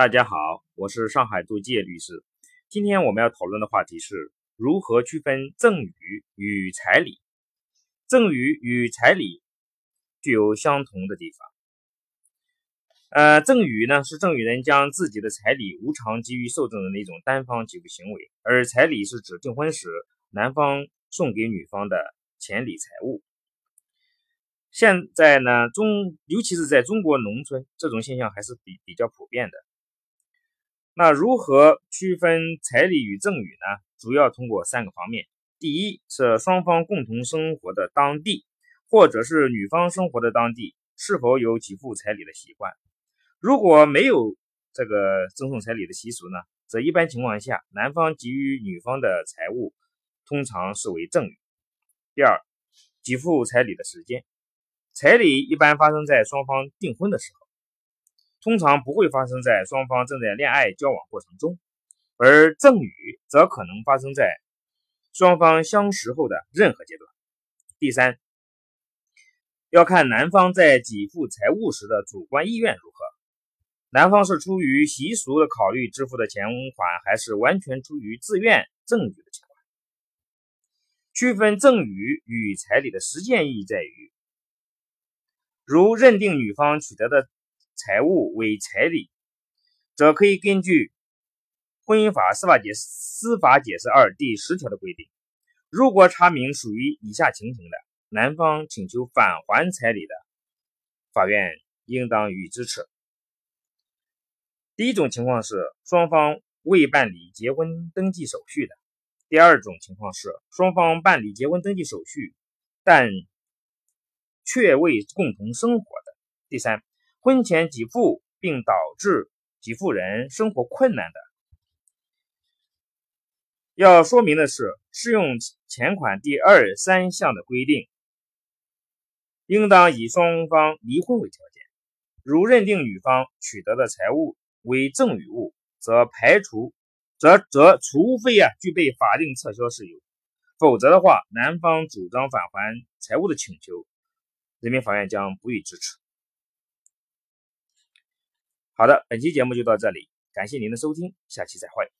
大家好，我是上海杜介律师。今天我们要讨论的话题是如何区分赠与与彩礼。赠与与彩礼具有相同的地方。呃，赠与呢是赠与人将自己的彩礼无偿给予受赠人的一种单方给付行为，而彩礼是指订婚时男方送给女方的钱礼财物。现在呢，中尤其是在中国农村，这种现象还是比比较普遍的。那如何区分彩礼与赠与呢？主要通过三个方面：第一是双方共同生活的当地，或者是女方生活的当地是否有给付彩礼的习惯。如果没有这个赠送彩礼的习俗呢，则一般情况下，男方给予女方的财物通常视为赠与。第二，给付彩礼的时间，彩礼一般发生在双方订婚的时候。通常不会发生在双方正在恋爱交往过程中，而赠与则可能发生在双方相识后的任何阶段。第三，要看男方在给付财物时的主观意愿如何，男方是出于习俗的考虑支付的钱款，还是完全出于自愿赠与的情况。区分赠与与彩礼的实践意义在于，如认定女方取得的。财物为彩礼，则可以根据《婚姻法司法解司法解释二》第十条的规定，如果查明属于以下情形的，男方请求返还彩礼的，法院应当予以支持。第一种情况是双方未办理结婚登记手续的；第二种情况是双方办理结婚登记手续，但却未共同生活的；第三。婚前给付并导致给付人生活困难的，要说明的是，适用前款第二、三项的规定，应当以双方离婚为条件。如认定女方取得的财物为赠与物，则排除，则则除非啊具备法定撤销事由，否则的话，男方主张返还财物的请求，人民法院将不予支持。好的，本期节目就到这里，感谢您的收听，下期再会。